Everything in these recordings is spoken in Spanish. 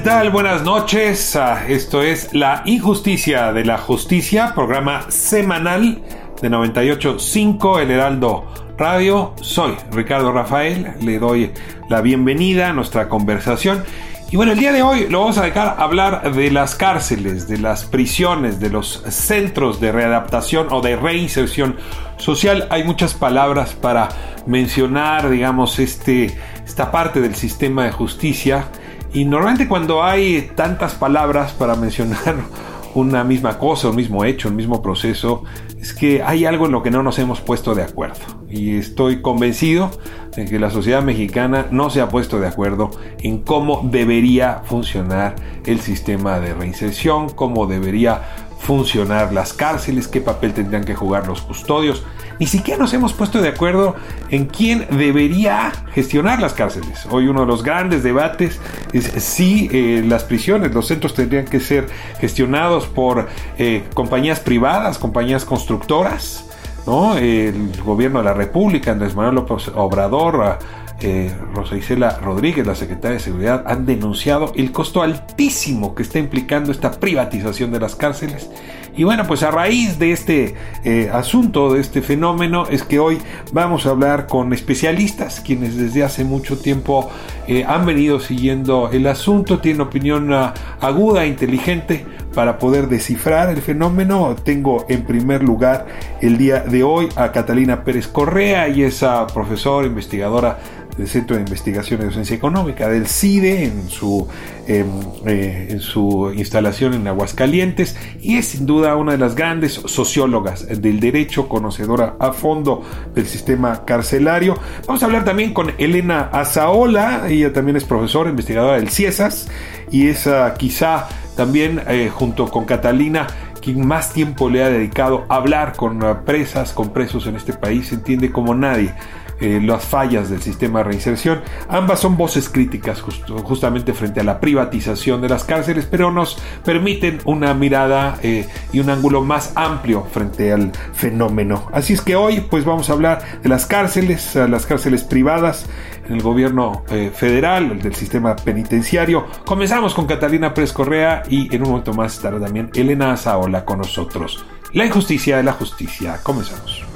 ¿Qué tal? Buenas noches. Ah, esto es La Injusticia de la Justicia, programa semanal de 98.5 El Heraldo Radio. Soy Ricardo Rafael, le doy la bienvenida a nuestra conversación. Y bueno, el día de hoy lo vamos a dejar hablar de las cárceles, de las prisiones, de los centros de readaptación o de reinserción social. Hay muchas palabras para mencionar, digamos, este, esta parte del sistema de justicia y normalmente cuando hay tantas palabras para mencionar una misma cosa, un mismo hecho, un mismo proceso, es que hay algo en lo que no nos hemos puesto de acuerdo. Y estoy convencido de que la sociedad mexicana no se ha puesto de acuerdo en cómo debería funcionar el sistema de reinserción, cómo debería funcionar las cárceles, qué papel tendrían que jugar los custodios. Ni siquiera nos hemos puesto de acuerdo en quién debería gestionar las cárceles. Hoy uno de los grandes debates es si eh, las prisiones, los centros tendrían que ser gestionados por eh, compañías privadas, compañías constructoras. ¿no? El gobierno de la República, Andrés Manuel López Obrador, eh, Rosa Isela Rodríguez, la secretaria de Seguridad, han denunciado el costo altísimo que está implicando esta privatización de las cárceles. Y bueno, pues a raíz de este eh, asunto, de este fenómeno, es que hoy vamos a hablar con especialistas, quienes desde hace mucho tiempo eh, han venido siguiendo el asunto, tienen opinión uh, aguda, inteligente para poder descifrar el fenómeno. Tengo en primer lugar el día de hoy a Catalina Pérez Correa, y esa profesora, investigadora del Centro de Investigación y Docencia Económica, del CIDE, en su, em, eh, en su instalación en Aguascalientes, y es sin duda una de las grandes sociólogas del derecho, conocedora a fondo del sistema carcelario. Vamos a hablar también con Elena Azaola, ella también es profesora, investigadora del CIESAS, y es ah, quizá también eh, junto con Catalina quien más tiempo le ha dedicado a hablar con ah, presas, con presos en este país, entiende como nadie eh, las fallas del sistema de reinserción. Ambas son voces críticas justamente frente a la privatización de las cárceles, pero nos permiten una mirada eh, y un ángulo más amplio frente al fenómeno. Así es que hoy pues vamos a hablar de las cárceles, las cárceles privadas en el gobierno eh, federal, del sistema penitenciario. Comenzamos con Catalina Pérez Correa y en un momento más estará también Elena Azaola con nosotros. La injusticia de la justicia. Comenzamos.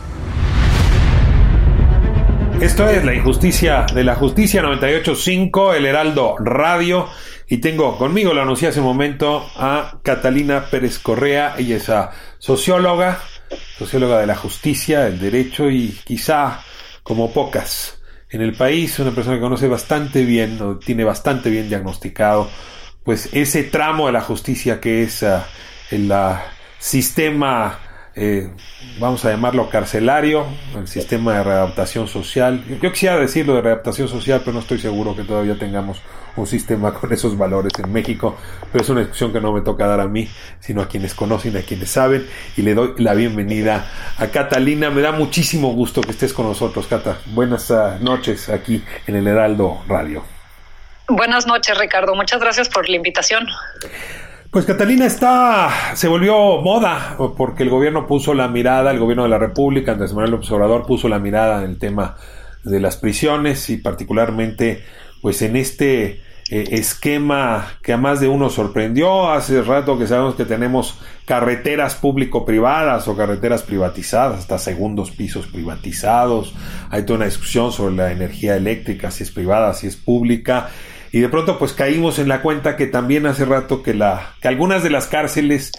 Esto es La Injusticia de la Justicia 985, El Heraldo Radio. Y tengo conmigo, lo anuncié hace un momento, a Catalina Pérez Correa. Ella es socióloga, socióloga de la justicia, del derecho y quizá como pocas en el país, una persona que conoce bastante bien, o tiene bastante bien diagnosticado, pues ese tramo de la justicia que es ah, el ah, sistema eh, vamos a llamarlo carcelario, el sistema de readaptación social. Yo quisiera decirlo de readaptación social, pero no estoy seguro que todavía tengamos un sistema con esos valores en México, pero es una discusión que no me toca dar a mí, sino a quienes conocen, a quienes saben, y le doy la bienvenida a Catalina. Me da muchísimo gusto que estés con nosotros, Cata. Buenas ah, noches aquí en el Heraldo Radio. Buenas noches, Ricardo. Muchas gracias por la invitación. Pues Catalina está, se volvió moda porque el gobierno puso la mirada, el gobierno de la República, Andrés Manuel López Obrador puso la mirada en el tema de las prisiones y particularmente pues en este eh, esquema que a más de uno sorprendió. Hace rato que sabemos que tenemos carreteras público-privadas o carreteras privatizadas, hasta segundos pisos privatizados. Hay toda una discusión sobre la energía eléctrica, si es privada, si es pública. Y de pronto pues caímos en la cuenta que también hace rato que, la, que algunas de las cárceles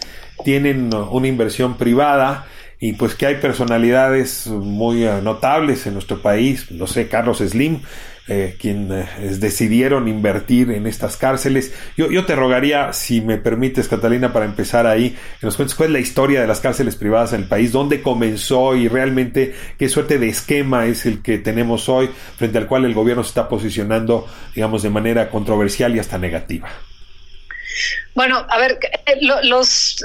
tienen una inversión privada y pues que hay personalidades muy notables en nuestro país, no sé, Carlos Slim, eh, quien eh, decidieron invertir en estas cárceles. Yo, yo, te rogaría, si me permites, Catalina, para empezar ahí, que nos cuentes cuál es la historia de las cárceles privadas en el país, dónde comenzó y realmente qué suerte de esquema es el que tenemos hoy, frente al cual el gobierno se está posicionando, digamos, de manera controversial y hasta negativa. Bueno, a ver, eh, los,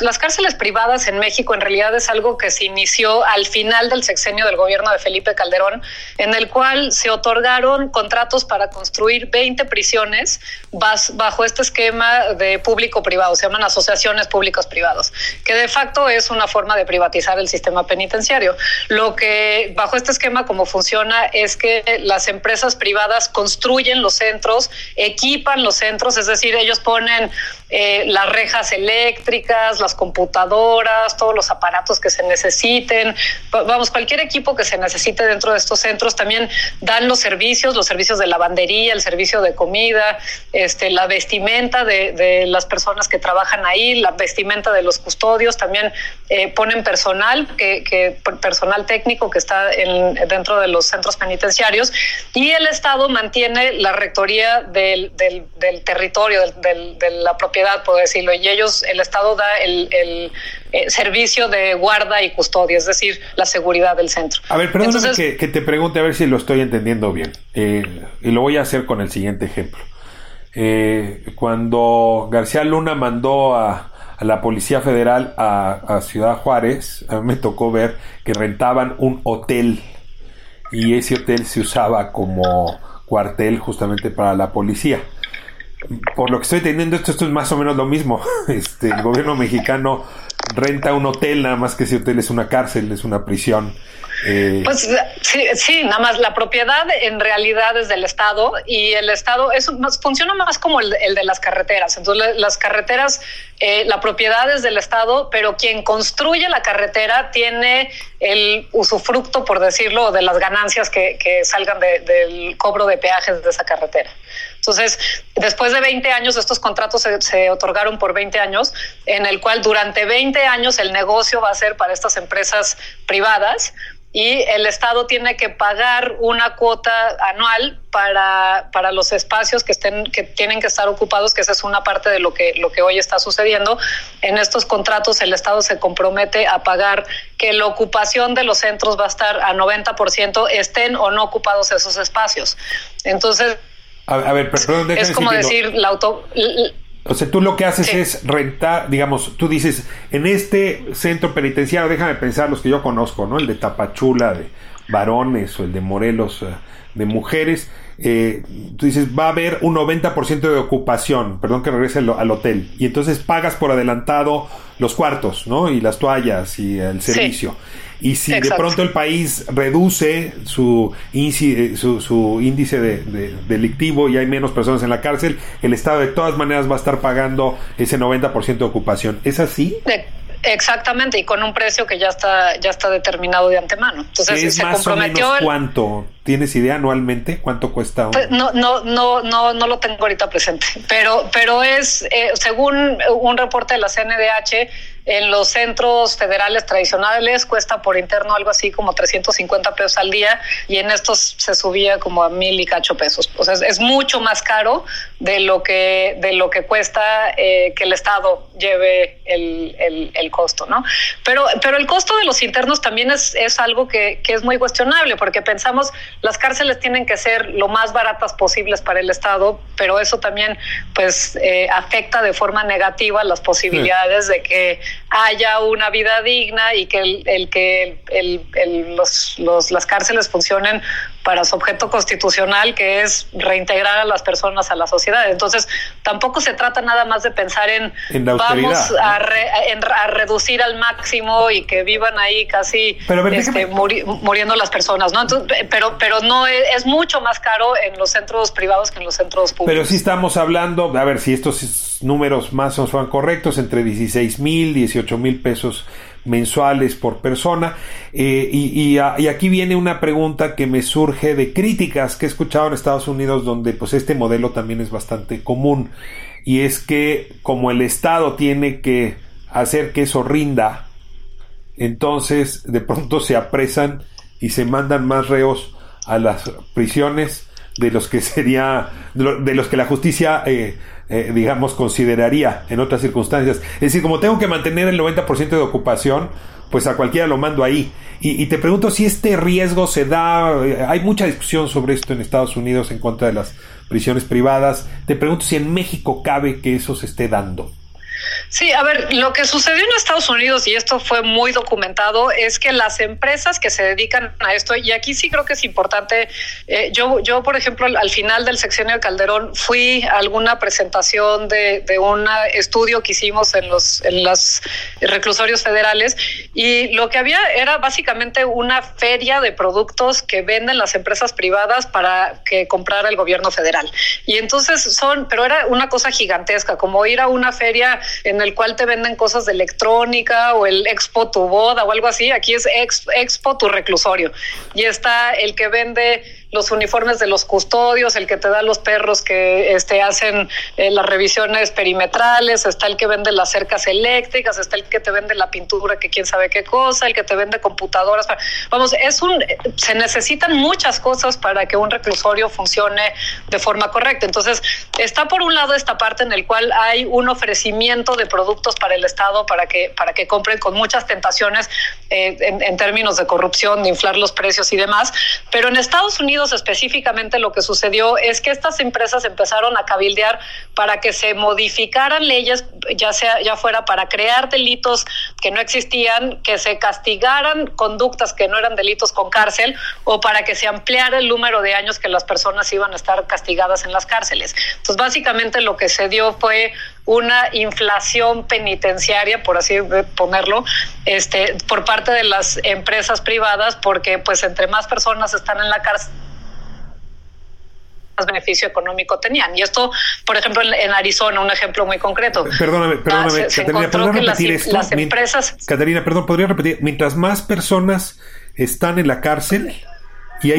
las cárceles privadas en México en realidad es algo que se inició al final del sexenio del gobierno de Felipe Calderón, en el cual se otorgaron contratos para construir 20 prisiones bajo este esquema de público-privado, se llaman asociaciones públicos privados, que de facto es una forma de privatizar el sistema penitenciario. Lo que bajo este esquema como funciona es que las empresas privadas construyen los centros, equipan los centros, es decir, ellos ponen eh, las rejas eléctricas, las computadoras, todos los aparatos que se necesiten, vamos, cualquier equipo que se necesite dentro de estos centros, también dan los servicios, los servicios de lavandería, el servicio de comida, este, la vestimenta de, las personas que trabajan ahí, la vestimenta de los custodios, también eh, ponen personal, que, personal técnico que está dentro de los centros penitenciarios, y el Estado mantiene la rectoría del, territorio, del, de la propiedad puedo decirlo, y ellos, el Estado da el, eh, servicio de guarda y custodia, es decir, la seguridad del centro. A ver, perdóname que, te pregunte a ver si lo estoy entendiendo bien, eh, y lo voy a hacer con el siguiente ejemplo. Eh, cuando García Luna mandó a, la Policía Federal a, Ciudad Juárez, a mí me tocó ver que rentaban un hotel y ese hotel se usaba como cuartel justamente para la policía por lo que estoy teniendo esto, esto es más o menos lo mismo. Este, el gobierno mexicano renta un hotel, nada más que ese hotel es una cárcel, es una prisión. Eh, pues sí, sí, nada más la propiedad en realidad es del Estado y el Estado es, funciona más como el, de las carreteras. Entonces las carreteras, eh, la propiedad es del Estado, pero quien construye la carretera tiene el usufructo, por decirlo, de las ganancias que, salgan del cobro de peajes de esa carretera. Entonces, después de 20 años, estos contratos se, otorgaron por 20 años, en el cual durante 20 años el negocio va a ser para estas empresas privadas y el Estado tiene que pagar una cuota anual para, para los espacios que estén que tienen que estar ocupados, que esa es una parte de lo que lo que hoy está sucediendo. En estos contratos el Estado se compromete a pagar que la ocupación de los centros va a estar a 90% estén o no ocupados esos espacios. Entonces, a, ver, perdón, es como decir la auto o sea, tú lo que haces es rentar, digamos, tú dices, en este centro penitenciario, déjame pensar los que yo conozco, ¿no? El de Tapachula, de varones, o el de Morelos, eh, de mujeres. Eh, tú dices, va a haber un 90% de ocupación, perdón que regrese al, hotel, y entonces pagas por adelantado los cuartos, ¿no? Y las toallas y el servicio. Y si de pronto el país reduce su, índice, su, su índice de, delictivo y hay menos personas en la cárcel, el Estado de todas maneras va a estar pagando ese 90% de ocupación. ¿Es así? Exactamente, y con un precio que ya está ya está determinado de antemano. Entonces se comprometió. ¿Cuánto? ¿Tienes idea anualmente cuánto cuesta? Pues, no, no, no, no, no lo tengo ahorita presente, pero, pero es eh, según un reporte de la CNDH en los centros federales tradicionales cuesta por interno algo así como 350 pesos al día y en estos se subía como a mil y cacho pesos. O sea, es, mucho más caro de lo que, de lo que cuesta eh, que el Estado lleve el, el, costo, ¿no? Pero, pero el costo de los internos también es, es algo que, que es muy cuestionable porque pensamos las cárceles tienen que ser lo más baratas posibles para el Estado, pero eso también pues eh, afecta de forma negativa las posibilidades de que haya una vida digna y que el, el que los, los, las cárceles funcionen para su objeto constitucional, que es reintegrar a las personas a la sociedad. Entonces, tampoco se trata nada más de pensar en, vamos a, a, reducir al máximo y que vivan ahí casi este, muriendo las personas, ¿no? pero, pero no es, es, mucho más caro en los centros privados que en los centros públicos. Pero sí estamos hablando, a ver si estos números más son correctos, entre 16 mil, 18 mil pesos mensuales por persona. Eh, y, aquí viene una pregunta que me surge de críticas que he escuchado en Estados Unidos, donde pues este modelo también es bastante común. Y es que como el Estado tiene que hacer que eso rinda, entonces de pronto se apresan y se mandan más reos a las prisiones de los que sería, de los que la justicia, eh, eh, digamos, consideraría en otras circunstancias. Es decir, como tengo que mantener el 90% de ocupación, pues a cualquiera lo mando ahí. Y, y, te pregunto si este riesgo se da, eh, hay mucha discusión sobre esto en Estados Unidos en contra de las prisiones privadas. Te pregunto si en México cabe que eso se esté dando. Sí, a ver, lo que sucedió en Estados Unidos, y esto fue muy documentado, es que las empresas que se dedican a esto, y aquí sí creo que es importante, eh, yo, yo, por ejemplo, al final del sexenio de Calderón fui a alguna presentación de, de un estudio que hicimos en los en los reclusorios federales, y lo que había era básicamente una feria de productos que venden las empresas privadas para que comprara el gobierno federal. Y entonces son, pero era una cosa gigantesca, como ir a una feria en el cual te venden cosas de electrónica o el Expo tu boda o algo así. Aquí es Expo tu reclusorio. Y está el que vende los uniformes de los custodios, el que te da los perros que este, hacen eh, las revisiones perimetrales, está el que vende las cercas eléctricas, está el que te vende la pintura que quién sabe qué cosa, el que te vende computadoras. Vamos, es un, se necesitan muchas cosas para que un reclusorio funcione de forma correcta. Entonces, está por un lado esta parte en el cual hay un ofrecimiento de productos para el Estado para que, para que compren con muchas tentaciones eh, en, en términos de corrupción, de inflar los precios y demás. Pero en Estados Unidos, específicamente lo que sucedió es que estas empresas empezaron a cabildear para que se modificaran leyes, ya sea ya fuera para crear delitos que no existían, que se castigaran conductas que no eran delitos con cárcel o para que se ampliara el número de años que las personas iban a estar castigadas en las cárceles. Entonces, básicamente lo que se dio fue una inflación penitenciaria, por así ponerlo, este, por parte de las empresas privadas, porque pues entre más personas están en la cárcel, más beneficio económico tenían. Y esto, por ejemplo, en, Arizona, un ejemplo muy concreto. Perdóname, perdóname, Caterina, ¿podría repetir esto? Las empresas... Caterina, perdón, ¿podría repetir? Mientras más personas están en la cárcel,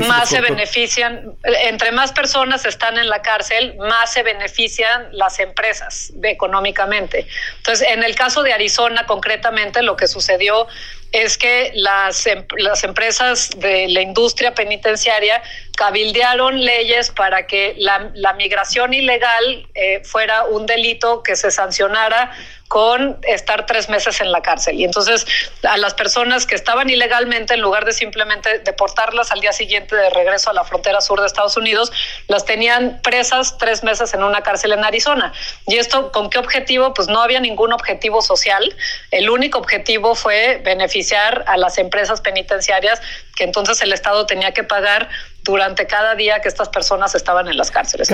más se, benefician, entre más personas están en la cárcel, más se benefician las empresas económicamente. Entonces, en el caso de Arizona, concretamente, lo que sucedió es que las, em, las empresas de la industria penitenciaria cabildearon leyes para que la, la migración ilegal eh, fuera un delito que se sancionara con estar tres meses en la cárcel. Y entonces a las personas que estaban ilegalmente, en lugar de simplemente deportarlas al día siguiente de regreso a la frontera sur de Estados Unidos, las tenían presas tres meses en una cárcel en Arizona. ¿Y esto con qué objetivo? Pues no había ningún objetivo social. El único objetivo fue beneficiar a las empresas penitenciarias que entonces el Estado tenía que pagar durante cada día que estas personas estaban en las cárceles.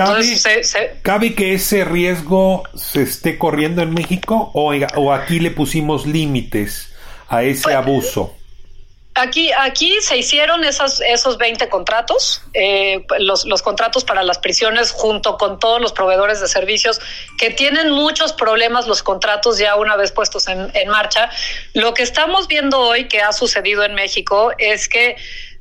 ¿Cabe, que ese riesgo se esté corriendo en México o, o aquí le pusimos límites a ese pues, abuso? Aquí, aquí se hicieron esos, esos 20 contratos, eh, los, los contratos para las prisiones junto con todos los proveedores de servicios que tienen muchos problemas los contratos ya una vez puestos en, en marcha. Lo que estamos viendo hoy que ha sucedido en México es que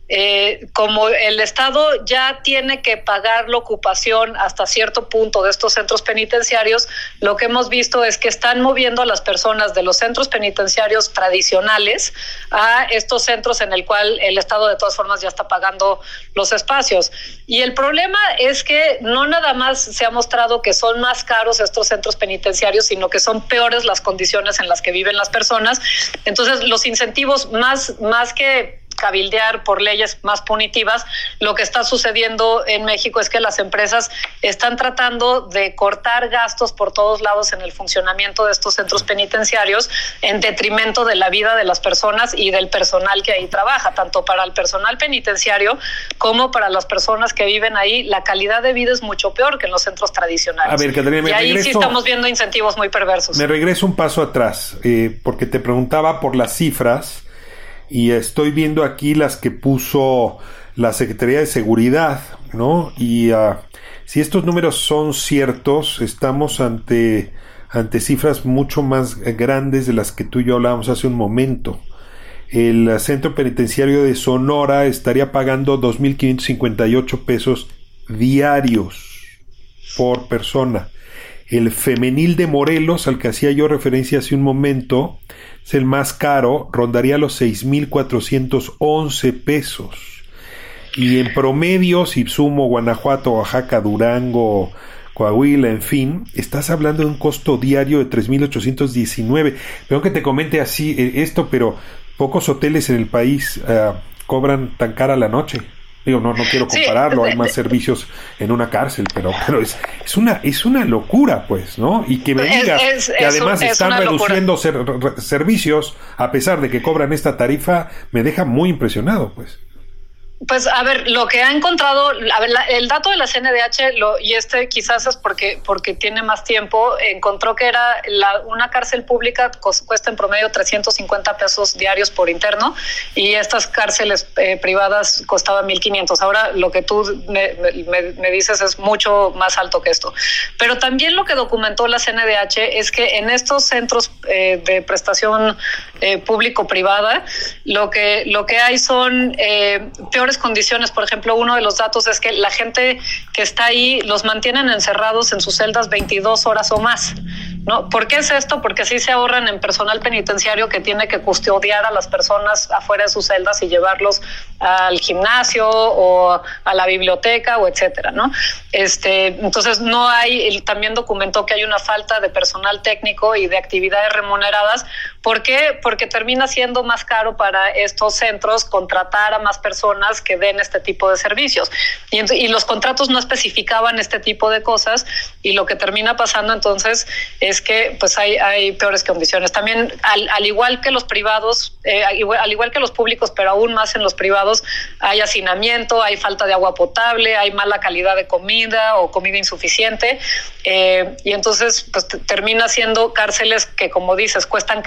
eh, como el Estado ya tiene que pagar la ocupación hasta cierto punto de estos centros penitenciarios, lo que hemos visto es que están moviendo a las personas de los centros penitenciarios tradicionales a estos centros en el cual el Estado de todas formas ya está pagando los espacios. Y el problema es que no nada más se ha mostrado que son más caros estos centros penitenciarios, sino que son peores las condiciones en las que viven las personas. Entonces, los incentivos más, más que cabildear por leyes más punitivas, lo que está sucediendo en México es que las empresas están tratando de cortar gastos por todos lados en el funcionamiento de estos centros penitenciarios en detrimento de la vida de las personas y del personal que ahí trabaja, tanto para el personal penitenciario como para las personas que viven ahí. La calidad de vida es mucho peor que en los centros tradicionales. A ver, y ahí sí estamos viendo incentivos muy perversos. Me regreso un paso atrás, eh, porque te preguntaba por las cifras y estoy viendo aquí las que puso la Secretaría de Seguridad, ¿no? Y uh, si estos números son ciertos, estamos ante, ante cifras mucho más grandes de las que tú y yo hablábamos hace un momento. El centro penitenciario de Sonora estaría pagando 2.558 pesos diarios por persona. El femenil de Morelos, al que hacía yo referencia hace un momento, es el más caro, rondaría los 6.411 pesos. Y en promedio, si sumo Guanajuato, Oaxaca, Durango, Coahuila, en fin, estás hablando de un costo diario de 3.819. Tengo que te comente así eh, esto, pero pocos hoteles en el país eh, cobran tan cara la noche. Digo, no, no quiero compararlo, hay más servicios en una cárcel, pero, pero es, es una, es una locura, pues, ¿no? Y que me digas que además están reduciendo servicios, a pesar de que cobran esta tarifa, me deja muy impresionado, pues. Pues a ver, lo que ha encontrado, a ver, el dato de la CNDH, y este quizás es porque, porque tiene más tiempo, encontró que era una cárcel pública cuesta en promedio 350 pesos diarios por interno y estas cárceles eh, privadas costaban 1.500. Ahora lo que tú me, me, dices es mucho más alto que esto. Pero también lo que documentó la CNDH es que en estos centros eh, de prestación eh, público-privada, lo que, lo que hay son peores condiciones. Por ejemplo, uno de los datos es que la gente que está ahí los mantienen encerrados en sus celdas 22 horas o más. ¿no? ¿Por qué es esto? Porque así se ahorran en personal penitenciario que tiene que custodiar a las personas afuera de sus celdas y llevarlos al gimnasio o a la biblioteca o etcétera, ¿no? Este, entonces no hay, también documentó que hay una falta de personal técnico y de actividades remuneradas. ¿Por qué? Porque termina siendo más caro para estos centros contratar a más personas que den este tipo de servicios. Y, los contratos no especificaban este tipo de cosas y lo que termina pasando entonces es que pues hay, peores condiciones. También, al, al igual que los privados, eh, al igual que los públicos, pero aún más en los privados, hay hacinamiento, hay falta de agua potable, hay mala calidad de comida o comida insuficiente. Eh, y entonces, pues termina siendo cárceles que, como dices, cuestan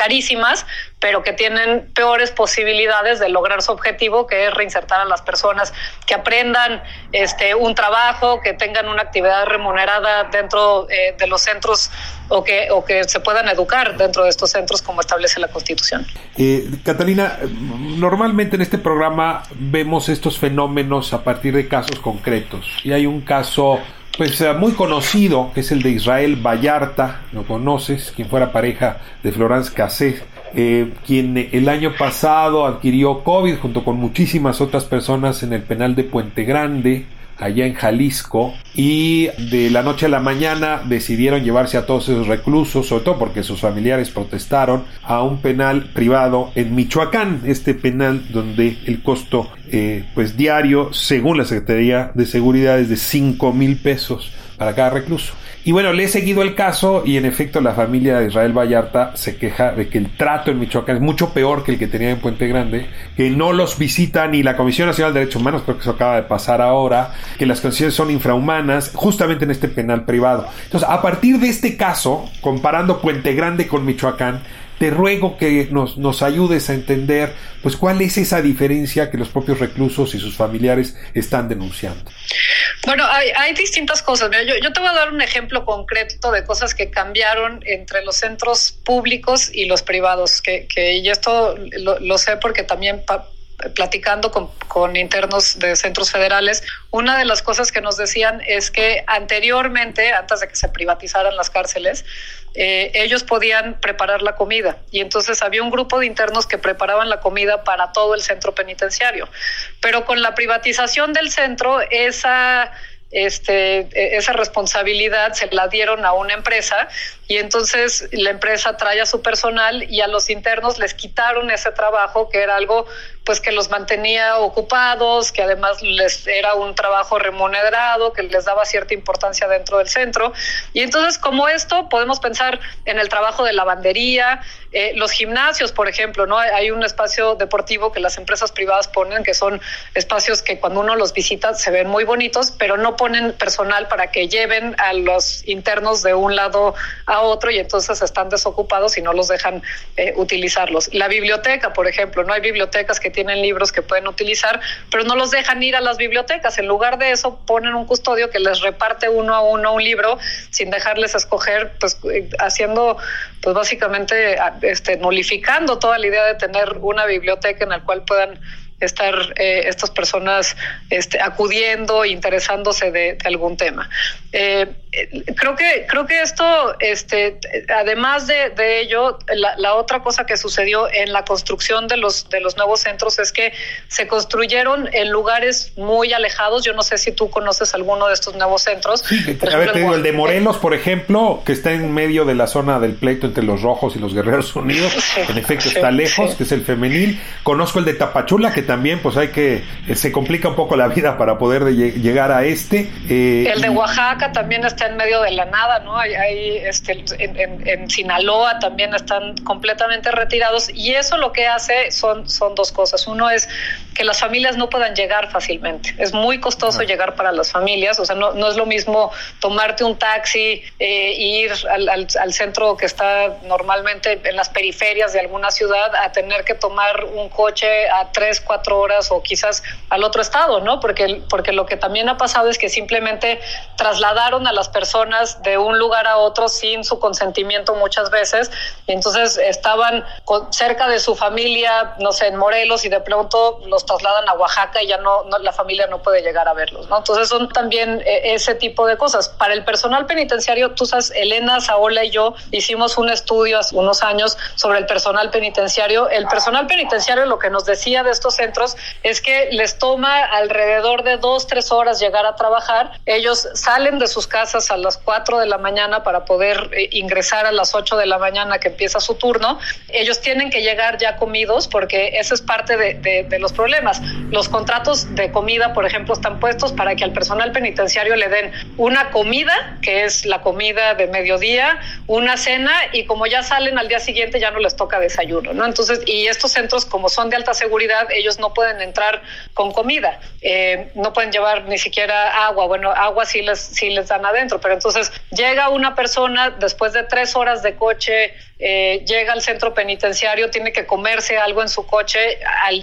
pero que tienen peores posibilidades de lograr su objetivo, que es reinsertar a las personas, que aprendan este, un trabajo, que tengan una actividad remunerada dentro eh, de los centros o que, o que se puedan educar dentro de estos centros como establece la Constitución. Eh, Catalina, normalmente en este programa vemos estos fenómenos a partir de casos concretos y hay un caso pues eh, muy conocido que es el de Israel Vallarta, lo conoces, quien fuera pareja de Florence Cassé, eh, quien el año pasado adquirió COVID junto con muchísimas otras personas en el penal de Puente Grande, allá en Jalisco y de la noche a la mañana decidieron llevarse a todos esos reclusos, sobre todo porque sus familiares protestaron, a un penal privado en Michoacán, este penal donde el costo eh, pues diario, según la Secretaría de Seguridad, es de 5 mil pesos para cada recluso. Y bueno, le he seguido el caso y en efecto la familia de Israel Vallarta se queja de que el trato en Michoacán es mucho peor que el que tenía en Puente Grande, que no los visita ni la Comisión Nacional de Derechos Humanos, creo que eso acaba de pasar ahora, que las condiciones son infrahumanas, justamente en este penal privado. Entonces, a partir de este caso, comparando Puente Grande con Michoacán, te ruego que nos, nos, ayudes a entender pues cuál es esa diferencia que los propios reclusos y sus familiares están denunciando. Bueno, hay, distintas cosas. Yo, te voy a dar un ejemplo concreto de cosas que cambiaron entre los centros públicos y los privados, que, que y esto lo sé porque también platicando con, internos de centros federales, una de las cosas que nos decían es que anteriormente, antes de que se privatizaran las cárceles, eh, ellos podían preparar la comida y entonces había un grupo de internos que preparaban la comida para todo el centro penitenciario. Pero con la privatización del centro, esa este, e, esa responsabilidad se la dieron a una empresa y entonces la empresa trae a su personal y a los internos les quitaron ese trabajo que era algo pues que los mantenía ocupados, que además les era un trabajo remunerado, que les daba cierta importancia dentro del centro. Y entonces, como esto, podemos pensar en el trabajo de lavandería, eh, los gimnasios, por ejemplo, ¿no? Hay un espacio deportivo que las empresas privadas ponen, que son espacios que cuando uno los visita se ven muy bonitos, pero no ponen personal para que lleven a los internos de un lado a otro y entonces están desocupados y no los dejan eh, utilizarlos. La biblioteca, por ejemplo, no hay bibliotecas que tienen libros que pueden utilizar, pero no los dejan ir a las bibliotecas. En lugar de eso, ponen un custodio que les reparte uno a uno un libro sin dejarles escoger, pues eh, haciendo, pues básicamente, este, nulificando toda la idea de tener una biblioteca en la cual puedan estar eh, estas personas este, acudiendo, interesándose de, algún tema. Eh, creo que creo que esto, este, además de, ello, la, otra cosa que sucedió en la construcción de los de los nuevos centros es que se construyeron en lugares muy alejados. Yo no sé si tú conoces alguno de estos nuevos centros. Sí, a ver, te digo, el de Morelos, por ejemplo, que está en medio de la zona del pleito entre los rojos y los guerreros unidos. en efecto, está lejos, que es el femenil. Conozco el de Tapachula, que también pues hay que, eh, se complica un poco la vida para poder llegar a este. Eh, el de Oaxaca también está en medio de la nada, ¿no? Hay, este, en, Sinaloa también están completamente retirados y eso lo que hace son, son dos cosas. Uno es que las familias no puedan llegar fácilmente. Es muy costoso llegar para las familias, o sea, no, no es lo mismo tomarte un taxi, e ir al, al, centro que está normalmente en las periferias de alguna ciudad, a tener que tomar un coche a tres, cuatro horas o quizás al otro estado, ¿no? Porque, porque lo que también ha pasado es que simplemente trasladaron a las personas de un lugar a otro sin su consentimiento muchas veces, y entonces estaban cerca de su familia, no sé, en Morelos, y de pronto los trasladan a Oaxaca y ya no, la familia no puede llegar a verlos, ¿no? Entonces son también eh, ese tipo de cosas. Para el personal penitenciario, tú sabes, Elena, Saola y yo hicimos un estudio hace unos años sobre el personal penitenciario. El personal penitenciario lo que nos decía de estos centros es que les toma alrededor de dos, tres horas llegar a trabajar. Ellos salen de sus casas a las cuatro de la mañana para poder eh, ingresar a las ocho de la mañana que empieza su turno. Ellos tienen que llegar ya comidos porque ese es parte de, de los problemas los contratos de comida, por ejemplo, están puestos para que al personal penitenciario le den una comida, que es la comida de mediodía, una cena y como ya salen al día siguiente ya no les toca desayuno, ¿no? Entonces, y estos centros como son de alta seguridad, ellos no pueden entrar con comida, eh, no pueden llevar ni siquiera agua, bueno, agua sí les, sí les dan adentro, pero entonces llega una persona después de tres horas de coche, eh, llega al centro penitenciario, tiene que comerse algo en su coche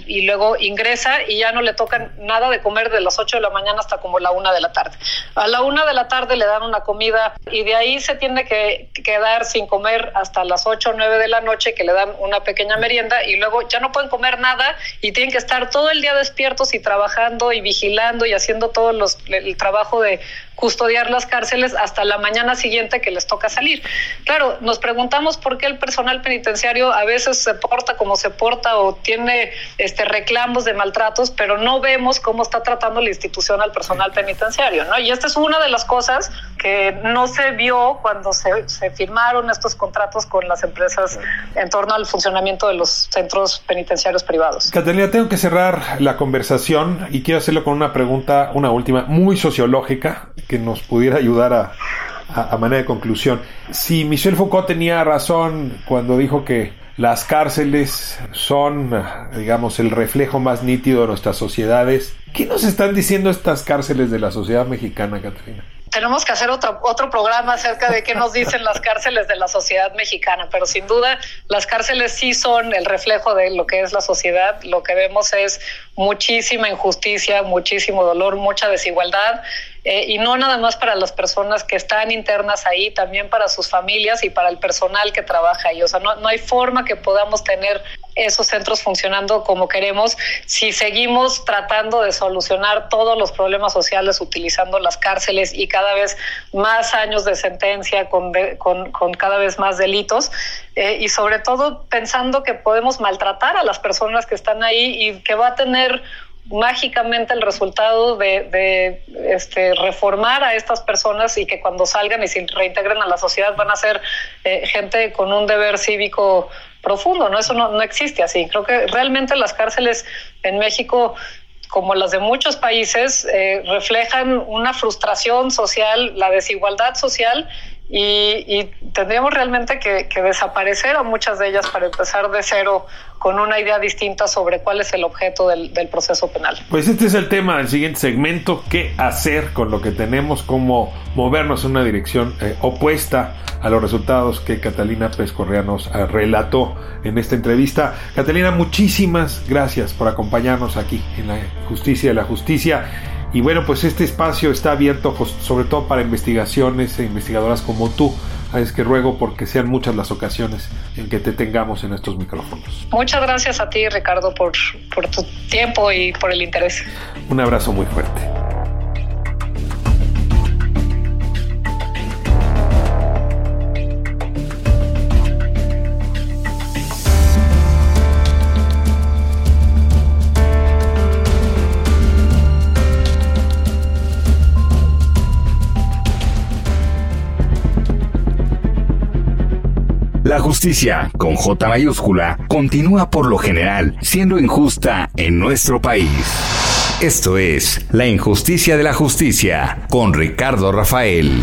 y luego ingresa y ya no le toca nada de comer de las 8 de la mañana hasta como la una de la tarde. A la una de la tarde le dan una comida y de ahí se tiene que quedar sin comer hasta las 8 o 9 de la noche que le dan una pequeña merienda y luego ya no pueden comer nada y tienen que estar todo el día despiertos y trabajando y vigilando y haciendo todo los, el trabajo de custodiar las cárceles hasta la mañana siguiente que les toca salir. Claro, nos preguntamos por qué el personal penitenciario a veces se porta como se porta o tiene este reclamos de maltratos, pero no vemos cómo está tratando la institución al personal penitenciario, ¿no? Y esta es una de las cosas que no se vio cuando se, se firmaron estos contratos con las empresas en torno al funcionamiento de los centros penitenciarios privados. Catalina, tengo que cerrar la conversación y quiero hacerlo con una pregunta, una última, muy sociológica que nos pudiera ayudar a, a, manera de conclusión. Si Michel Foucault tenía razón cuando dijo que las cárceles son, digamos, el reflejo más nítido de nuestras sociedades, ¿qué nos están diciendo estas cárceles de la sociedad mexicana, Catalina? Tenemos que hacer otro, otro programa acerca de qué nos dicen las cárceles de la sociedad mexicana, pero sin duda las cárceles sí son el reflejo de lo que es la sociedad. Lo que vemos es muchísima injusticia, muchísimo dolor, mucha desigualdad. Eh, y no nada más para las personas que están internas ahí, también para sus familias y para el personal que trabaja ahí. O sea, no, no hay forma que podamos tener esos centros funcionando como queremos si seguimos tratando de solucionar todos los problemas sociales utilizando las cárceles y cada vez más años de sentencia con, con, cada vez más delitos eh, y sobre todo pensando que podemos maltratar a las personas que están ahí y que va a tener mágicamente el resultado de, este, reformar a estas personas y que cuando salgan y se reintegren a la sociedad van a ser eh, gente con un deber cívico profundo, ¿no? Eso no, no existe así. Creo que realmente las cárceles en México como las de muchos países, eh, reflejan una frustración social, la desigualdad social y, tendríamos realmente que, desaparecer a muchas de ellas para empezar de cero con una idea distinta sobre cuál es el objeto del, proceso penal. Pues este es el tema del siguiente segmento, qué hacer con lo que tenemos, cómo movernos en una dirección eh, opuesta a los resultados que Catalina Pérez Correa nos eh, relató en esta entrevista. Catalina, muchísimas gracias por acompañarnos aquí en la justicia de la justicia. Y bueno, pues este espacio está abierto sobre todo para investigaciones e investigadoras como tú. Es que ruego porque sean muchas las ocasiones en que te tengamos en estos micrófonos. Muchas gracias a ti, Ricardo, por, por tu tiempo y por el interés. Un abrazo muy fuerte. La justicia, con J mayúscula, continúa por lo general siendo injusta en nuestro país. Esto es La injusticia de la justicia con Ricardo Rafael.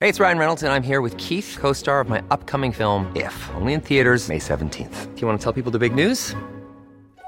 Hey, it's Ryan Reynolds and I'm here with Keith, co-star of my upcoming film If, only in theaters May 17th. Do you want to tell people the big news?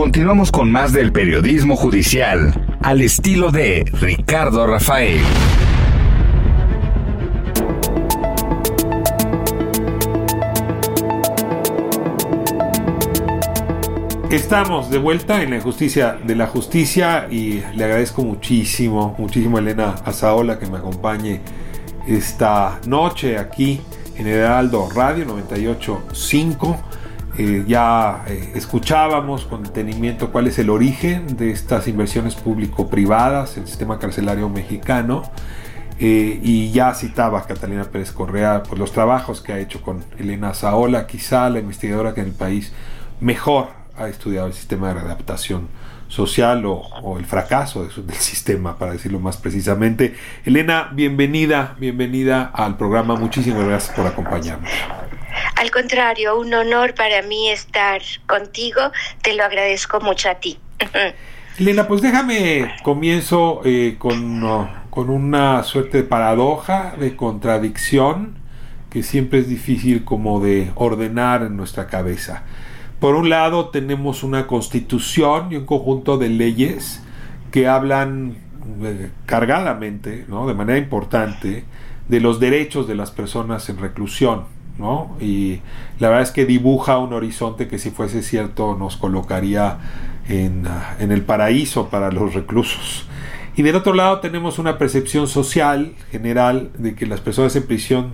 Continuamos con más del periodismo judicial, al estilo de Ricardo Rafael. Estamos de vuelta en la justicia de la justicia y le agradezco muchísimo, muchísimo a Elena Azaola que me acompañe esta noche aquí en Heraldo Radio 985 eh, ya eh, escuchábamos con detenimiento cuál es el origen de estas inversiones público-privadas en el sistema carcelario mexicano. Eh, y ya citaba Catalina Pérez Correa por los trabajos que ha hecho con Elena Zaola, quizá la investigadora que en el país mejor ha estudiado el sistema de readaptación social o, el fracaso del sistema, para decirlo más precisamente. Elena, bienvenida, bienvenida al programa. Muchísimas gracias por acompañarnos. Al contrario, un honor para mí estar contigo. Te lo agradezco mucho a ti. Elena, pues déjame comienzo eh, con, con una suerte de paradoja, de contradicción, que siempre es difícil como de ordenar en nuestra cabeza. Por un lado tenemos una constitución y un conjunto de leyes que hablan eh, cargadamente, ¿no? de manera importante, de los derechos de las personas en reclusión y la verdad es que dibuja un horizonte que si fuese cierto nos colocaría en, en el paraíso para los reclusos. Y del otro lado tenemos una percepción social general de que las personas en prisión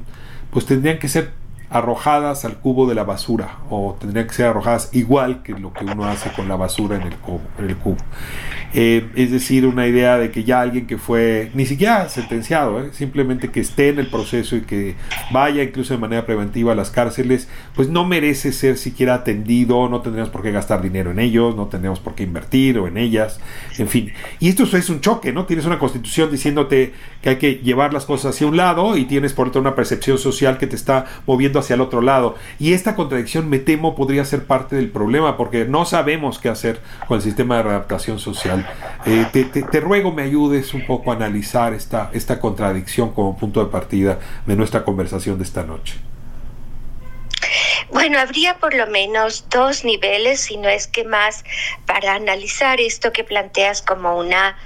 pues tendrían que ser arrojadas al cubo de la basura o tendrían que ser arrojadas igual que lo que uno hace con la basura en el cubo. En el cubo. Eh, es decir, una idea de que ya alguien que fue ni siquiera sentenciado, eh, simplemente que esté en el proceso y que vaya incluso de manera preventiva a las cárceles, pues no merece ser siquiera atendido, no tendríamos por qué gastar dinero en ellos, no tendríamos por qué invertir o en ellas, en fin. Y esto es un choque, ¿no? Tienes una constitución diciéndote que hay que llevar las cosas hacia un lado y tienes por otro una percepción social que te está moviendo hacia el otro lado. Y esta contradicción, me temo, podría ser parte del problema porque no sabemos qué hacer con el sistema de readaptación social. Eh, te, ruego me ayudes un poco a analizar esta, esta contradicción como punto de partida de nuestra conversación de esta noche. Bueno, habría por lo menos dos niveles, si no es que más, para analizar esto que planteas como una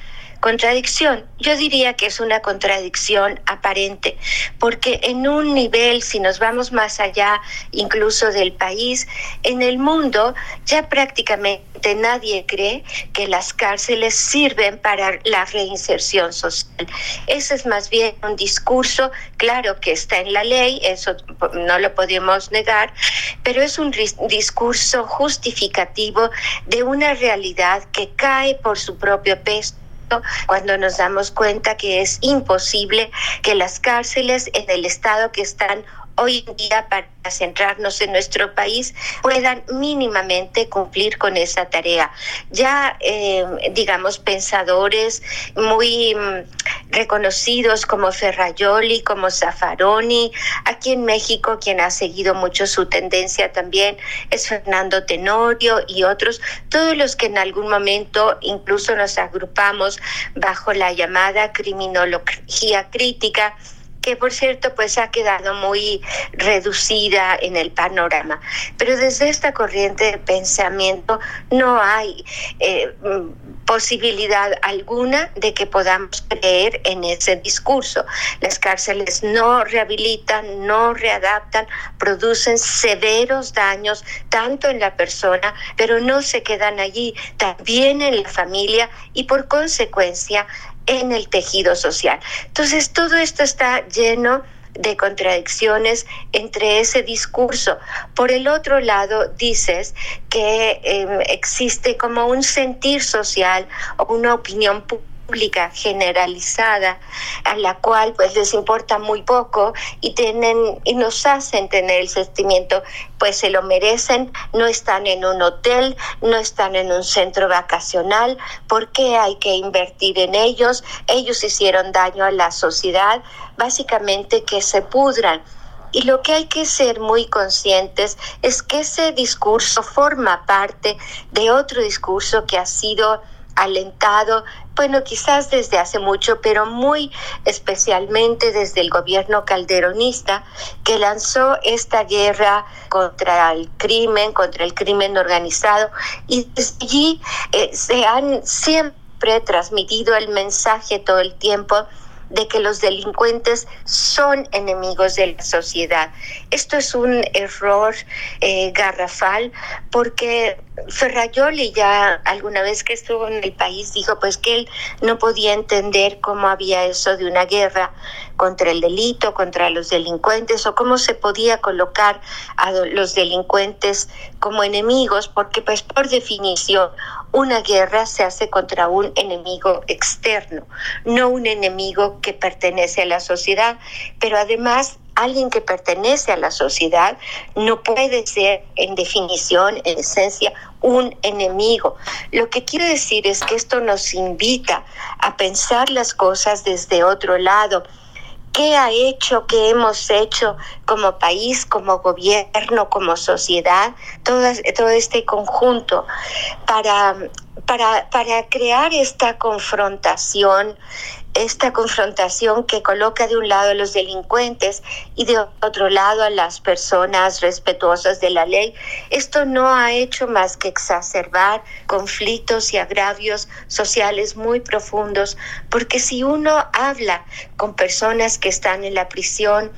Contradicción, yo diría que es una contradicción aparente, porque en un nivel, si nos vamos más allá incluso del país, en el mundo ya prácticamente nadie cree que las cárceles sirven para la reinserción social. Ese es más bien un discurso, claro que está en la ley, eso no lo podemos negar, pero es un discurso justificativo de una realidad que cae por su propio peso cuando nos damos cuenta que es imposible que las cárceles en el estado que están hoy en día para centrarnos en nuestro país puedan mínimamente cumplir con esa tarea. Ya, eh, digamos, pensadores muy mm, reconocidos como Ferrayoli, como Zaffaroni, aquí en México quien ha seguido mucho su tendencia también es Fernando Tenorio y otros, todos los que en algún momento incluso nos agrupamos bajo la llamada criminología crítica que por cierto pues ha quedado muy reducida en el panorama. Pero desde esta corriente de pensamiento no hay eh, posibilidad alguna de que podamos creer en ese discurso. Las cárceles no rehabilitan, no readaptan, producen severos daños tanto en la persona, pero no se quedan allí, también en la familia y por consecuencia en el tejido social. Entonces, todo esto está lleno de contradicciones entre ese discurso. Por el otro lado, dices que em, existe como un sentir social o una opinión pública generalizada a la cual pues les importa muy poco y tienen y nos hacen tener el sentimiento pues se lo merecen, no están en un hotel, no están en un centro vacacional, ¿por qué hay que invertir en ellos? Ellos hicieron daño a la sociedad, básicamente que se pudran. Y lo que hay que ser muy conscientes es que ese discurso forma parte de otro discurso que ha sido alentado, bueno, quizás desde hace mucho, pero muy especialmente desde el gobierno calderonista que lanzó esta guerra contra el crimen, contra el crimen organizado, y eh, se han siempre transmitido el mensaje todo el tiempo de que los delincuentes son enemigos de la sociedad. Esto es un error eh, garrafal porque Ferrayoli ya alguna vez que estuvo en el país dijo pues que él no podía entender cómo había eso de una guerra contra el delito, contra los delincuentes o cómo se podía colocar a los delincuentes como enemigos porque pues por definición una guerra se hace contra un enemigo externo, no un enemigo que pertenece a la sociedad, pero además alguien que pertenece a la sociedad no puede ser en definición, en esencia, un enemigo. Lo que quiero decir es que esto nos invita a pensar las cosas desde otro lado. ¿Qué ha hecho, qué hemos hecho como país, como gobierno, como sociedad, todo, este conjunto para crear esta confrontación esta confrontación que coloca de un lado a los delincuentes y de otro lado a las personas respetuosas de la ley, esto no ha hecho más que exacerbar conflictos y agravios sociales muy profundos, porque si uno habla con personas que están en la prisión,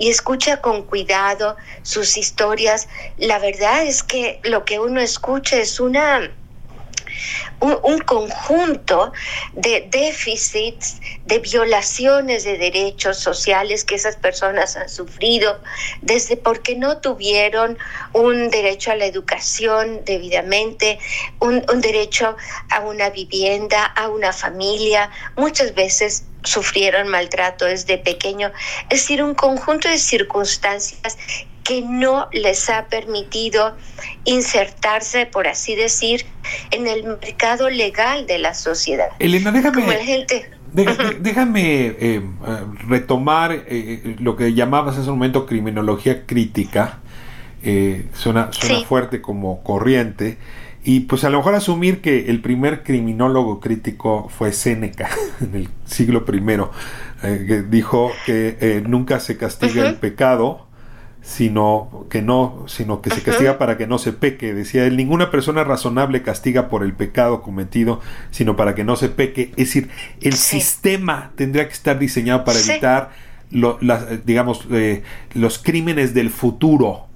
y escucha con cuidado sus historias, la verdad es que lo que uno escucha es una un, conjunto de déficits, de violaciones de derechos sociales que esas personas han sufrido, desde porque no tuvieron un derecho a la educación debidamente, un, un derecho a una vivienda, a una familia, muchas veces sufrieron maltrato desde pequeño, es decir, un conjunto de circunstancias que no les ha permitido insertarse, por así decir, en el mercado legal de la sociedad. Elena, déjame, déjame eh, eh, retomar eh, lo que llamabas en ese momento criminología crítica. suena suena fuerte como corriente. Y pues a lo mejor asumir que el primer criminólogo crítico fue Séneca en el siglo I, que dijo que nunca se castiga el pecado, sino que no, sino que se castiga para que no se peque. Decía él, ninguna persona razonable castiga por el pecado cometido, sino para que no se peque. Es decir, el sistema tendría que estar diseñado para evitar, digamos, eh, los crímenes del futuro.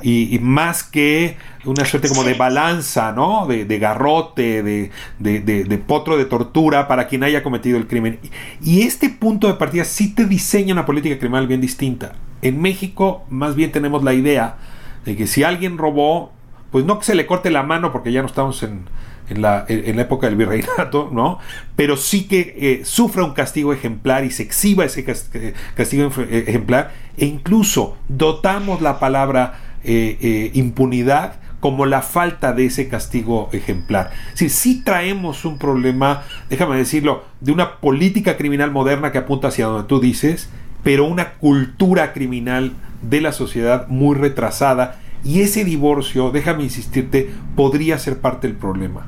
Y, más que una suerte como de balanza, ¿no? De, garrote, de, de, potro de tortura para quien haya cometido el crimen. Y este punto de partida sí te diseña una política criminal bien distinta. En México más bien tenemos la idea de que si alguien robó, pues no que se le corte la mano porque ya no estamos en, en, la, en la, época del virreinato, ¿no? Pero sí que eh, sufra un castigo ejemplar y se exhiba ese eh, castigo eh, ejemplar e incluso dotamos la palabra impunidad como la falta de ese castigo ejemplar. Si traemos un problema, déjame decirlo, de una política criminal moderna que apunta hacia donde tú dices, pero una cultura criminal de la sociedad muy retrasada y ese divorcio, déjame insistirte, podría ser parte del problema.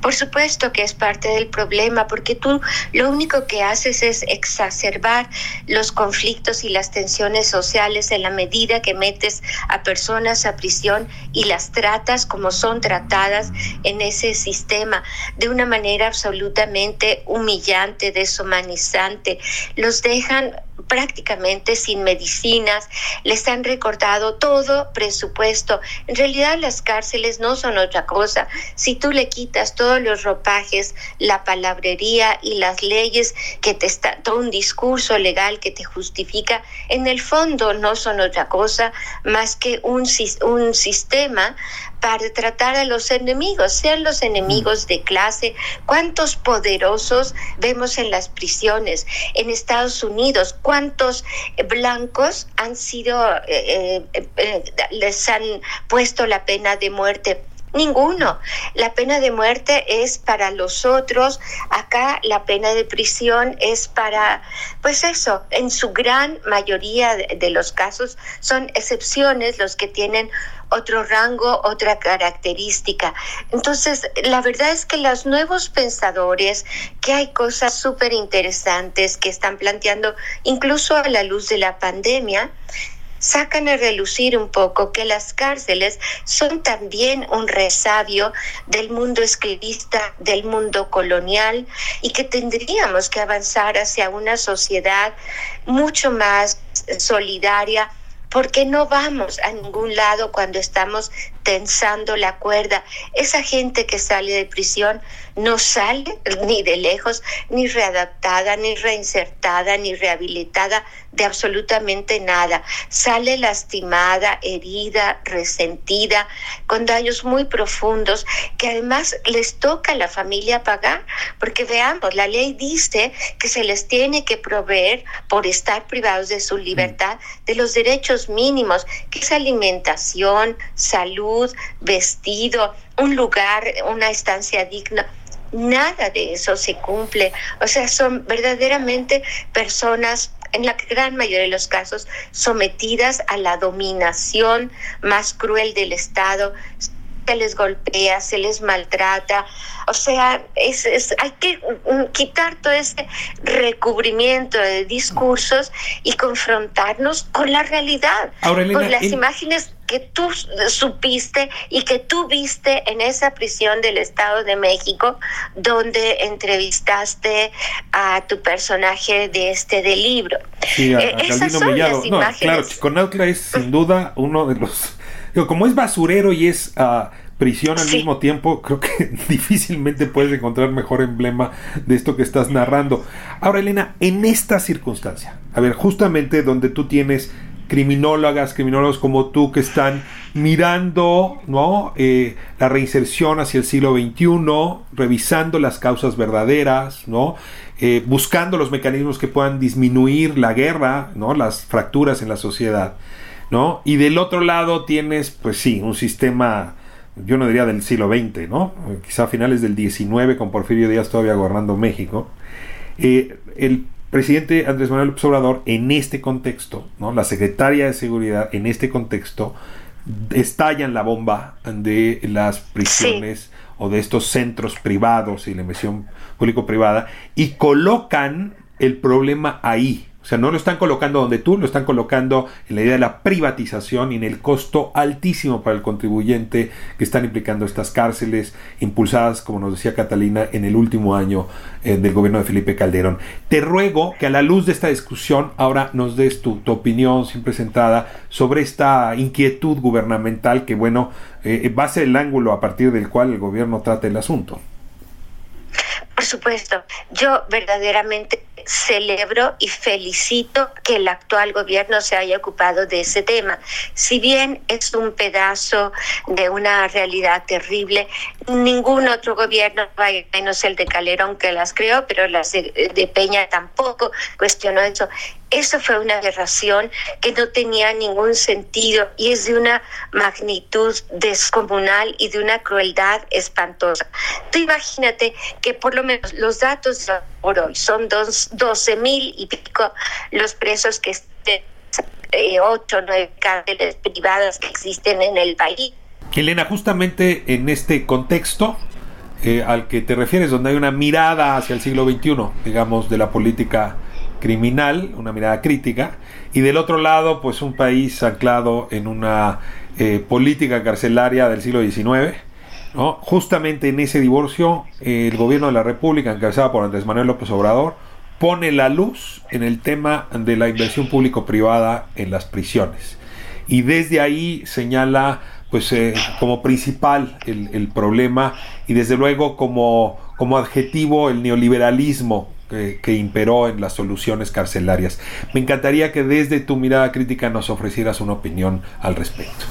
Por supuesto que es parte del problema, porque tú lo único que haces es exacerbar los conflictos y las tensiones sociales en la medida que metes a personas a prisión y las tratas como son tratadas en ese sistema, de una manera absolutamente humillante, deshumanizante. Los dejan prácticamente sin medicinas, les han recortado todo presupuesto. En realidad las cárceles no son otra cosa. Si tú le quitas todos los ropajes, la palabrería y las leyes que te está, todo un discurso legal que te justifica, en el fondo no son otra cosa más que un, un sistema para tratar a los enemigos, sean los enemigos de clase. ¿Cuántos poderosos vemos en las prisiones? En Estados Unidos, ¿cuántos blancos han sido, eh, eh, eh, les han puesto la pena de muerte? Ninguno. La pena de muerte es para los otros. Acá la pena de prisión es para, pues eso, en su gran mayoría de los casos son excepciones los que tienen otro rango, otra característica. Entonces, la verdad es que los nuevos pensadores, que hay cosas súper interesantes que están planteando, incluso a la luz de la pandemia, sacan a relucir un poco que las cárceles son también un resabio del mundo esclavista, del mundo colonial y que tendríamos que avanzar hacia una sociedad mucho más solidaria, porque no vamos a ningún lado cuando estamos tensando la cuerda. Esa gente que sale de prisión no sale ni de lejos, ni readaptada, ni reinsertada, ni rehabilitada de absolutamente nada. Sale lastimada, herida, resentida, con daños muy profundos que además les toca a la familia pagar, porque veamos, la ley dice que se les tiene que proveer por estar privados de su libertad de los derechos mínimos, que es alimentación, salud, vestido, un lugar, una estancia digna. Nada de eso se cumple. O sea, son verdaderamente personas en la gran mayoría de los casos sometidas a la dominación más cruel del Estado, se les golpea, se les maltrata. O sea, es, hay que quitar todo ese recubrimiento de discursos y confrontarnos con la realidad, con las imágenes que tú supiste y que tú viste en esa prisión del Estado de México donde entrevistaste a tu personaje de este del libro. Sí, a, eh, Esas son Las imágenes. claro, Chiconautla es sin duda uno de los... como es basurero y es... Uh, prisión al mismo tiempo, creo que difícilmente puedes encontrar mejor emblema de esto que estás narrando. Ahora, Elena, en esta circunstancia, a ver, justamente donde tú tienes criminólogas, criminólogos como tú que están mirando ¿no? Eh, la reinserción hacia el siglo XXI, revisando las causas verdaderas, ¿no? Eh, buscando los mecanismos que puedan disminuir la guerra, ¿no? las fracturas en la sociedad. ¿no? Y del otro lado tienes, pues sí, un sistema, yo no diría del siglo XX, ¿no? quizá a finales del XIX con Porfirio Díaz todavía gobernando México. Eh, el presidente Andrés Manuel López Obrador en este contexto, ¿no? la secretaria de Seguridad en este contexto, estallan la bomba de las prisiones o de estos centros privados y la inversión público-privada y colocan el problema ahí, o sea, no lo están colocando donde tú, lo están colocando en la idea de la privatización y en el costo altísimo para el contribuyente que están implicando estas cárceles impulsadas, como nos decía Catalina, en el último año eh, del gobierno de Felipe Calderón. Te ruego que a la luz de esta discusión ahora nos des tu, opinión sin presentada sobre esta inquietud gubernamental que, bueno, eh, va a ser el ángulo a partir del cual el gobierno trata el asunto. Por supuesto, yo verdaderamente celebro y felicito que el actual gobierno se haya ocupado de ese tema. Si bien es un pedazo de una realidad terrible, ningún otro gobierno, menos el de Calderón que las creó, pero las de, Peña tampoco cuestionó eso. Eso fue una aberración que no tenía ningún sentido y es de una magnitud descomunal y de una crueldad espantosa. Tú imagínate que por lo menos los datos por hoy son dos, 12 mil y pico los presos que estén, eh, ocho, nueve cárceles privadas que existen en el país. Elena, justamente en este contexto eh, al que te refieres, donde hay una mirada hacia el siglo XXI, digamos, de la política criminal, una mirada crítica, y del otro lado, pues un país anclado en una eh, política carcelaria del siglo XIX. ¿No? Justamente en ese divorcio, el gobierno de la República, encabezado por Andrés Manuel López Obrador, pone la luz en el tema de la inversión público-privada en las prisiones. Y desde ahí señala pues eh, como principal el, el, problema y desde luego como, como adjetivo el neoliberalismo que, imperó en las soluciones carcelarias. Me encantaría que desde tu mirada crítica nos ofrecieras una opinión al respecto.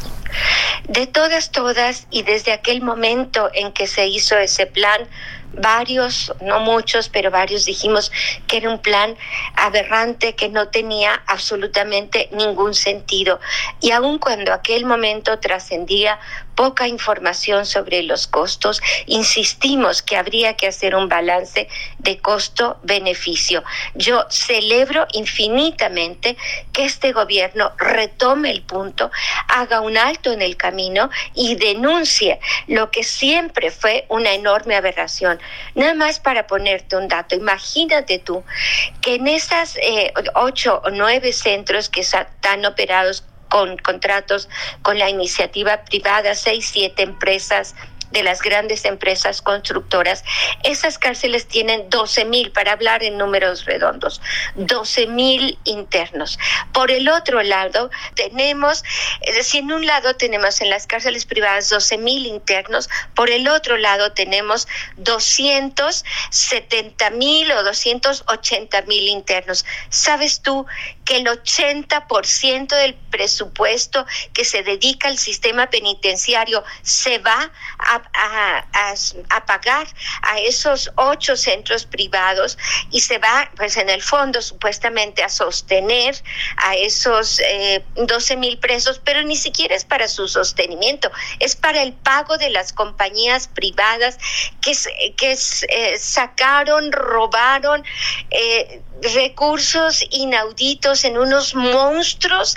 De todas, todas, y desde aquel momento en que se hizo ese plan, varios, no muchos, pero varios dijimos que era un plan aberrante que no tenía absolutamente ningún sentido. Y aun cuando aquel momento trascendía poca información sobre los costos, insistimos que habría que hacer un balance de costo-beneficio. Yo celebro infinitamente que este gobierno retome el punto, haga un alto en el camino y denuncie lo que siempre fue una enorme aberración. Nada más para ponerte un dato, imagínate tú que en esas eh, ocho o nueve centros que están operados con contratos con la iniciativa privada, seis, siete empresas de las grandes empresas constructoras, esas cárceles tienen 12 mil, para hablar en números redondos, 12 mil internos. Por el otro lado, tenemos, es decir, en un lado tenemos en las cárceles privadas 12 mil internos, por el otro lado tenemos 270 mil o 280 mil internos. ¿Sabes tú que el 80% del presupuesto que se dedica al sistema penitenciario se va a a, pagar a esos ocho centros privados y se va, pues en el fondo, supuestamente a sostener a esos eh, 12 mil presos, pero ni siquiera es para su sostenimiento, es para el pago de las compañías privadas que, que eh, sacaron, robaron. Eh, recursos inauditos en unos monstruos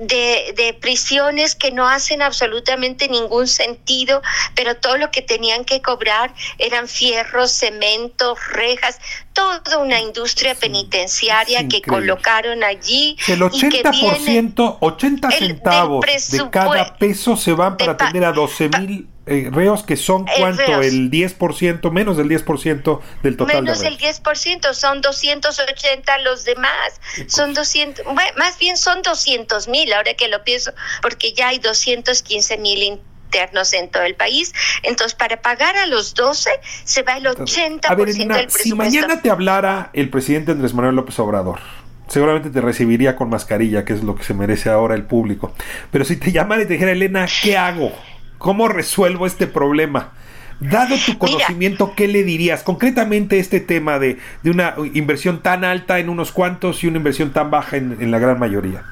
de, de, prisiones que no hacen absolutamente ningún sentido, pero todo lo que tenían que cobrar eran fierros, cemento, rejas, toda una industria penitenciaria que colocaron allí. El 80%, 80 centavos de cada peso se van para atender a 12 mil eh, reos que son eh, cuánto, el 10%, menos del 10% del total. Menos del 10%, son 280 los demás, son 200, más bien son 200 mil, ahora que lo pienso, porque ya hay 215 mil internos en todo el país. Entonces, para pagar a los 12 se va el 80% a ver, del presupuesto. Si mañana te hablara el presidente Andrés Manuel López Obrador, seguramente te recibiría con mascarilla, que es lo que se merece ahora el público. Pero si te llamara y te dijera, Elena, ¿qué hago? ¿Cómo resuelvo este problema? Dado tu conocimiento, ¿qué le dirías? Concretamente este tema de, de, una inversión tan alta en unos cuantos y una inversión tan baja en, en la gran mayoría.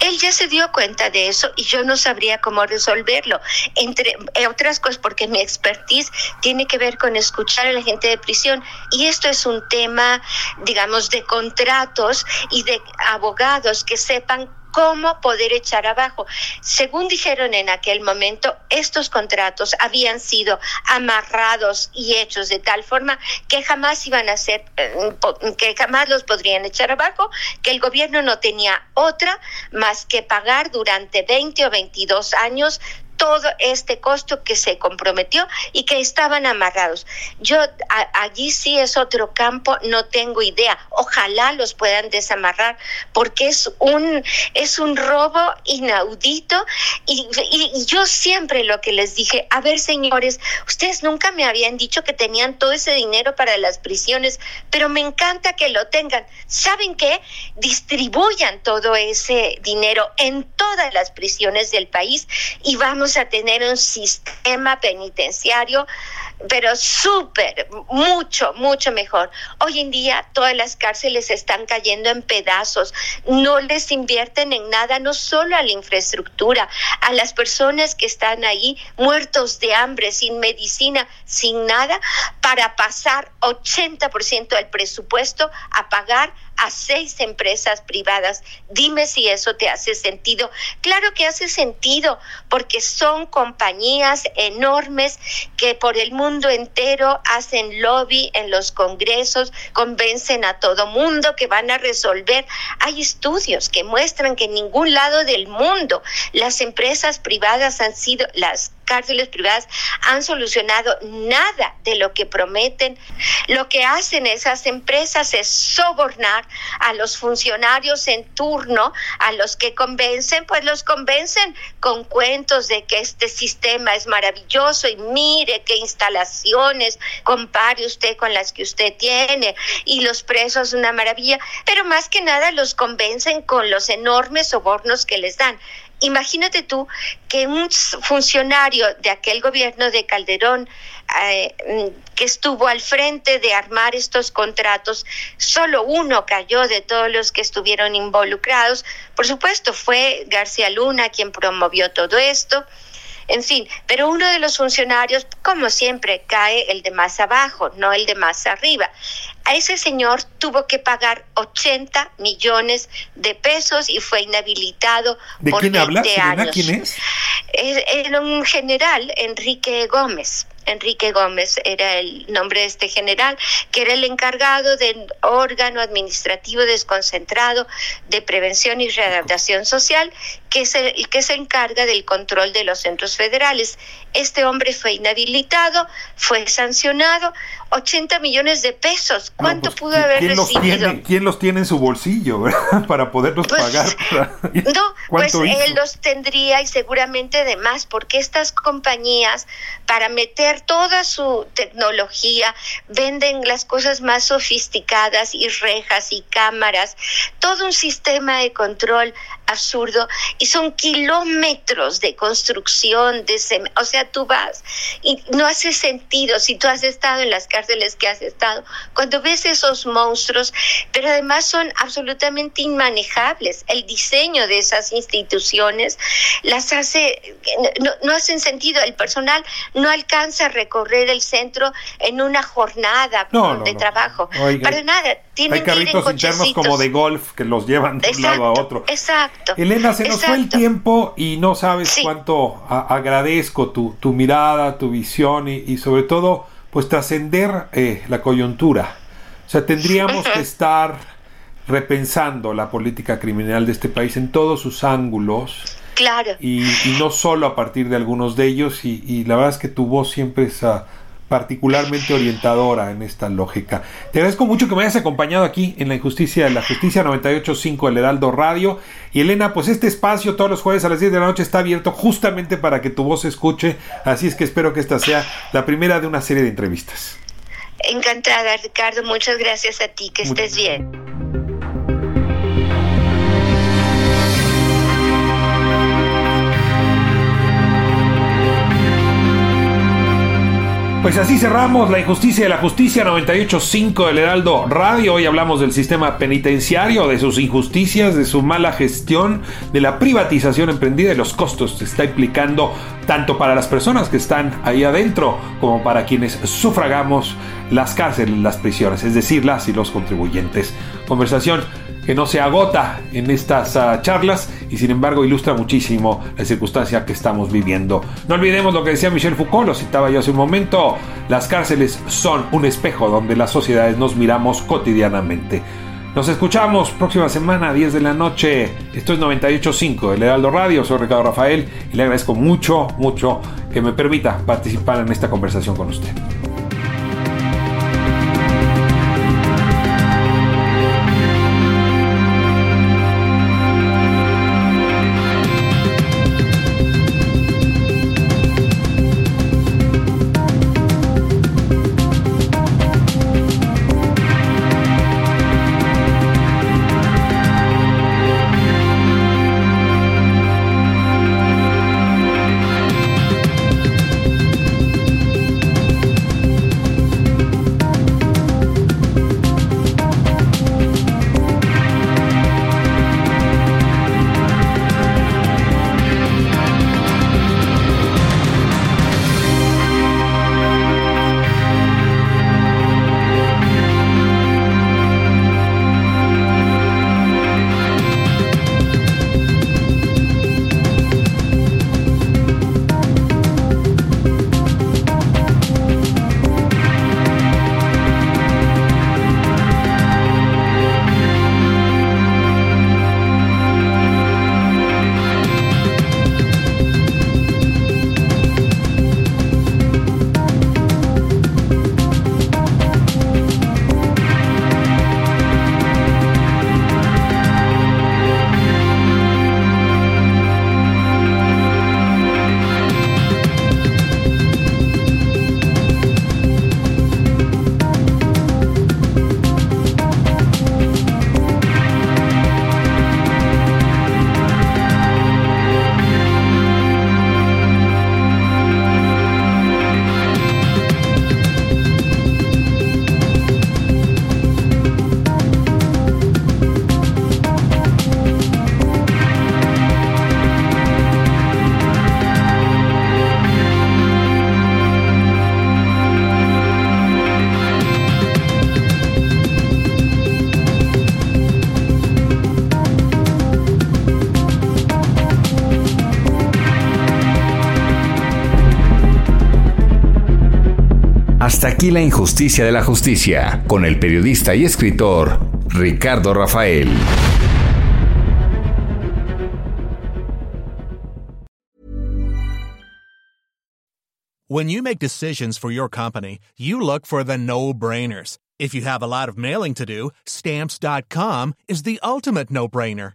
Él ya se dio cuenta de eso y yo no sabría cómo resolverlo. Entre eh, otras cosas, porque mi expertise tiene que ver con escuchar a la gente de prisión y esto es un tema, digamos, de contratos y de abogados que sepan cómo poder echar abajo. Según dijeron en aquel momento, estos contratos habían sido amarrados y hechos de tal forma que jamás iban a ser, eh, que jamás los podrían echar abajo, que el gobierno no tenía otra más que pagar durante 20 o 22 años todo este costo que se comprometió y que estaban amarrados. Yo allí sí es otro campo, no tengo idea. Ojalá los puedan desamarrar porque es un es un robo inaudito y, y yo siempre lo que les dije, a ver señores, ustedes nunca me habían dicho que tenían todo ese dinero para las prisiones, pero me encanta que lo tengan. ¿Saben qué? Distribuyan todo ese dinero en todas las prisiones del país y vamos a tener un sistema penitenciario pero súper, mucho, mucho mejor. Hoy en día todas las cárceles están cayendo en pedazos, no les invierten en nada, no solo a la infraestructura, a las personas que están ahí muertos de hambre, sin medicina, sin nada, para pasar 80% del presupuesto a pagar a seis empresas privadas. Dime si eso te hace sentido. Claro que hace sentido porque son compañías enormes que por el mundo entero hacen lobby en los congresos, convencen a todo mundo que van a resolver. Hay estudios que muestran que en ningún lado del mundo las empresas privadas han sido las cárceles privadas han solucionado nada de lo que prometen. Lo que hacen esas empresas es sobornar a los funcionarios en turno, a los que convencen, pues los convencen con cuentos de que este sistema es maravilloso y mire qué instalaciones, compare usted con las que usted tiene y los presos una maravilla, pero más que nada los convencen con los enormes sobornos que les dan. Imagínate tú que un funcionario de aquel gobierno de Calderón eh, que estuvo al frente de armar estos contratos, solo uno cayó de todos los que estuvieron involucrados. Por supuesto, fue García Luna quien promovió todo esto. En fin, pero uno de los funcionarios, como siempre, cae el de más abajo, no el de más arriba. A ese señor tuvo que pagar 80 millones de pesos y fue inhabilitado ¿De por quién 20 hablas, años. ¿Quién es? Era un general, Enrique Gómez. Enrique Gómez era el nombre de este general, que era el encargado del órgano administrativo desconcentrado de prevención y readaptación social, que es el que se encarga del control de los centros federales. Este hombre fue inhabilitado, fue sancionado, 80 millones de pesos. ¿Cuánto No, pues, pudo haber ¿quién los, recibido? tiene, ¿Quién los tiene en su bolsillo verdad? para poderlos Pues, pagar? No, pues él los tendría y seguramente de más, porque estas compañías, para meter toda su tecnología, venden las cosas más sofisticadas y rejas y cámaras, todo un sistema de control absurdo y son kilómetros de construcción, de o sea, tú vas y no hace sentido si tú has estado en las cárceles que has estado, cuando ves esos monstruos, pero además son absolutamente inmanejables. El diseño de esas instituciones las hace, no, no hacen sentido, el personal no alcanza a recorrer el centro en una jornada No, no, de trabajo, Oiga, para nada, tienen Hay que ir en carritos internos como de golf que los llevan de un lado a Exacto, otro. exacto. Elena, se nos fue el exacto. tiempo y no sabes Sí. cuánto agradezco tu, tu mirada, tu visión y, y sobre todo, pues trascender eh, la coyuntura. O sea, tendríamos que estar repensando la política criminal de este país en todos sus ángulos Claro. y, y no solo a partir de algunos de ellos y, y la verdad es que tu voz siempre es ah, particularmente orientadora en esta lógica. Te agradezco mucho que me hayas acompañado aquí en La Injusticia de la Justicia 985 El Heraldo Radio y Elena, pues este espacio todos los jueves a las 10 de la noche está abierto justamente para que tu voz se escuche, así es que espero que esta sea la primera de una serie de entrevistas. Encantada, Ricardo. Muchas gracias a ti. Que estés bien. Pues así cerramos la injusticia de la justicia 985 del Heraldo Radio. Hoy hablamos del sistema penitenciario, de sus injusticias, de su mala gestión, de la privatización emprendida y los costos que está implicando tanto para las personas que están ahí adentro como para quienes sufragamos las cárceles, las prisiones, es decir, las y los contribuyentes. Conversación que no se agota en estas ah, charlas y sin embargo ilustra muchísimo la circunstancia que estamos viviendo. No olvidemos lo que decía Michel Foucault, lo citaba yo hace un momento, las cárceles son un espejo donde las sociedades nos miramos cotidianamente. Nos escuchamos próxima semana, 10 de la noche. Esto es 98.5, el Heraldo Radio. Soy Ricardo Rafael y le agradezco mucho, mucho que me permita participar en esta conversación con usted. Aquí la injusticia de la justicia con el periodista y escritor Ricardo Rafael. When you make decisions for your company, you look for the no-brainers. If you have a lot of mailing to do, stamps.com is the ultimate no-brainer.